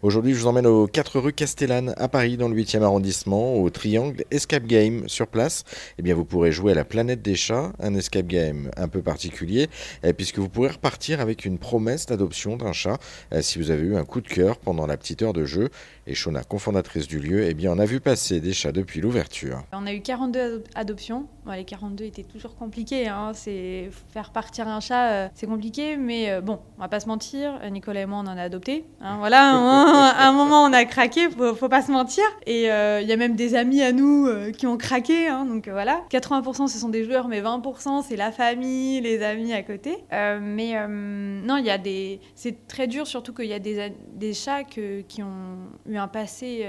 Aujourd'hui, je vous emmène aux 4 rue Castellane à Paris, dans le 8e arrondissement, au Triangle Escape Game. Sur place, eh bien, vous pourrez jouer à la planète des chats, un escape game un peu particulier, eh, puisque vous pourrez repartir avec une promesse d'adoption d'un chat eh, si vous avez eu un coup de cœur pendant la petite heure de jeu. Et Shona, cofondatrice du lieu, eh bien, on a vu passer des chats depuis l'ouverture. On a eu 42 adoptions. Les 42 étaient toujours compliqués. Hein. C'est faire partir un chat, euh, c'est compliqué, mais euh, bon, on va pas se mentir. Nicolas et moi, on en a adopté. Hein. voilà. À un moment, on a craqué, faut, faut pas se mentir. Et il euh, y a même des amis à nous qui ont craqué. Hein, donc voilà. 80% ce sont des joueurs, mais 20% c'est la famille, les amis à côté. mais non, il y a des. C'est très dur, surtout qu'il y a des, des chats qui ont eu un passé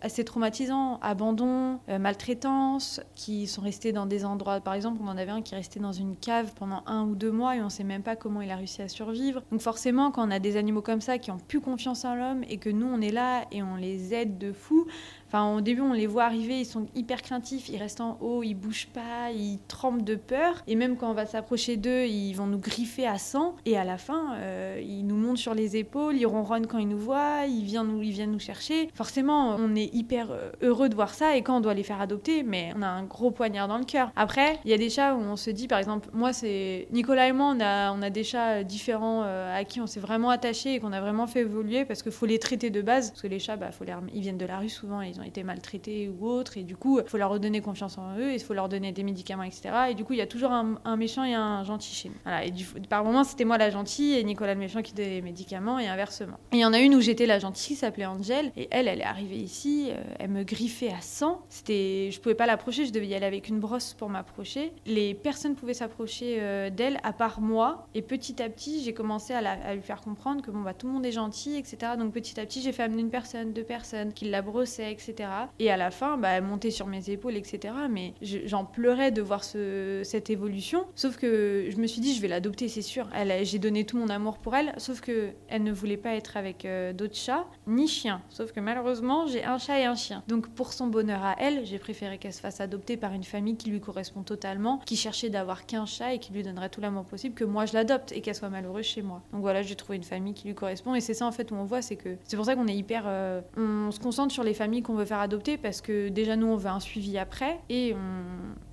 assez traumatisant, abandon, maltraitance, qui sont restés dans des endroits. Par exemple, on en avait un qui restait dans une cave pendant un ou deux mois et on sait même pas comment il a réussi à survivre. Donc forcément, quand on a des animaux comme ça qui ont plus confiance en l'homme et que nous, on est là et on les aide de fou. Enfin, au début, on les voit arriver, ils sont hyper craintifs, ils restent en haut, ils bougent pas, ils tremblent de peur. Et même quand on va s'approcher d'eux, ils vont nous griffer à sang. Et à la fin, euh, ils nous montent sur les épaules, ils ronronnent quand ils nous voient, ils viennent nous, ils viennent nous chercher. Forcément, on est hyper euh, heureux de voir ça. Et quand on doit les faire adopter, mais on a un gros poignard dans le cœur. Après, il y a des chats où on se dit, par exemple, moi, c'est Nicolas et moi, on a, on a des chats différents euh, à qui on s'est vraiment attaché et qu'on a vraiment fait évoluer parce qu'il faut les traiter de base. Parce que les chats, bah, faut ils viennent de la rue souvent, ils été maltraités ou autres, et du coup, il faut leur redonner confiance en eux, il faut leur donner des médicaments, etc. Et du coup, il y a toujours un, méchant et un gentil chez nous. Voilà, et du, par moment, c'était moi la gentille et Nicolas le méchant qui donnait les médicaments, et inversement. Il y en a une où j'étais la gentille, qui s'appelait Angel, et elle, elle est arrivée ici, euh, elle me griffait à 100. C'était, je pouvais pas l'approcher, je devais y aller avec une brosse pour m'approcher. Les personnes pouvaient s'approcher euh, d'elle, à part moi, et petit à petit, j'ai commencé à, à, lui faire comprendre que bon, bah, tout le monde est gentil, etc. Donc petit à petit, j'ai fait amener une personne, deux personnes, qui la brossaient, etc. Et à la fin, bah, elle montait sur mes épaules, etc. Mais j'en pleurais de voir ce, cette évolution. Sauf que je me suis dit, je vais l'adopter, c'est sûr. J'ai donné tout mon amour pour elle. Sauf que elle ne voulait pas être avec euh, d'autres chats, ni chiens. Sauf que malheureusement, j'ai un chat et un chien. Donc pour son bonheur à elle, j'ai préféré qu'elle se fasse adopter par une famille qui lui correspond totalement, qui cherchait d'avoir qu'un chat et qui lui donnerait tout l'amour possible, que moi je l'adopte et qu'elle soit malheureuse chez moi. Donc voilà, j'ai trouvé une famille qui lui correspond. Et c'est ça en fait où on voit, c'est que c'est pour ça qu'on est hyper. Euh, on se concentre sur les familles qu'on veut faire adopter parce que déjà nous on veut un suivi après et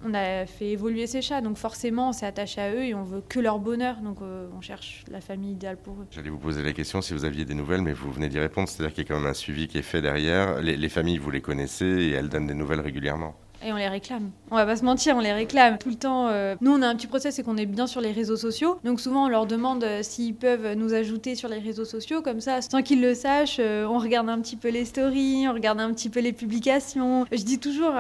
on, a fait évoluer ces chats donc forcément on s'est attaché à eux et on veut que leur bonheur donc euh, on cherche la famille idéale pour eux. J'allais vous poser la question si vous aviez des nouvelles mais vous venez d'y répondre, c'est-à-dire qu'il y a quand même un suivi qui est fait derrière, les familles vous les connaissez et elles donnent des nouvelles régulièrement. Et on les réclame. On va pas se mentir, on les réclame tout le temps. Euh. Nous, on a un petit process, c'est qu'on est bien sur les réseaux sociaux. Donc souvent, on leur demande euh, s'ils peuvent nous ajouter sur les réseaux sociaux. Comme ça, sans qu'ils le sachent, euh, on regarde un petit peu les stories, on regarde un petit peu les publications. Je dis toujours,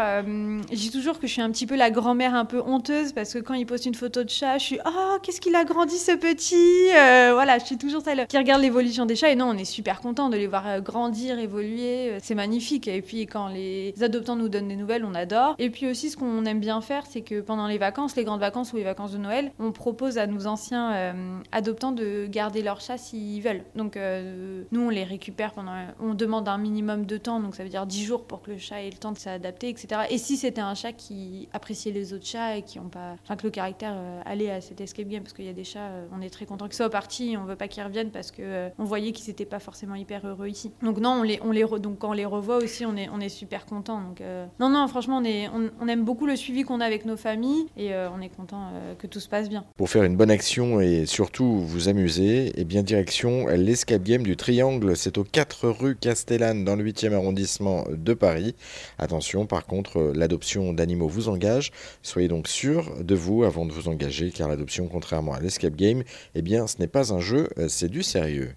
toujours que je suis un petit peu la grand-mère un peu honteuse parce que quand ils postent une photo de chat, je suis oh qu'est-ce qu'il a grandi ce petit. voilà, je suis toujours celle qui regarde l'évolution des chats. Et non, on est super content de les voir grandir, évoluer. C'est magnifique. Et puis quand les adoptants nous donnent des nouvelles, on adore. Et puis aussi, ce qu'on aime bien faire, c'est que pendant les vacances, les grandes vacances ou les vacances de Noël, on propose à nos anciens euh, adoptants de garder leur chat s'ils veulent. Donc euh, nous, on les récupère pendant... On demande un minimum de temps, donc ça veut dire 10 jours pour que le chat ait le temps de s'adapter, etc. Et si c'était un chat qui appréciait les autres chats et qui ont pas... Enfin, que le caractère euh, allait à cet escape game, parce qu'il y a des chats, on est très content qu'ils soient partis, on veut pas qu'ils reviennent parce que on voyait qu'ils n'étaient pas forcément hyper heureux ici. Donc non, on les, on les donc quand on les revoit aussi, on est, on est super content. Donc non, non, franchement, on est on, aime beaucoup le suivi qu'on a avec nos familles et euh, on est content euh, que tout se passe bien. Pour faire une bonne action et surtout vous amuser, et eh bien direction l'escape game du Triangle, c'est aux 4 rue Castellane dans le 8e arrondissement de Paris. Attention, par contre, l'adoption d'animaux vous engage. Soyez donc sûr de vous avant de vous engager car l'adoption, contrairement à l'escape game, eh bien ce n'est pas un jeu, c'est du sérieux.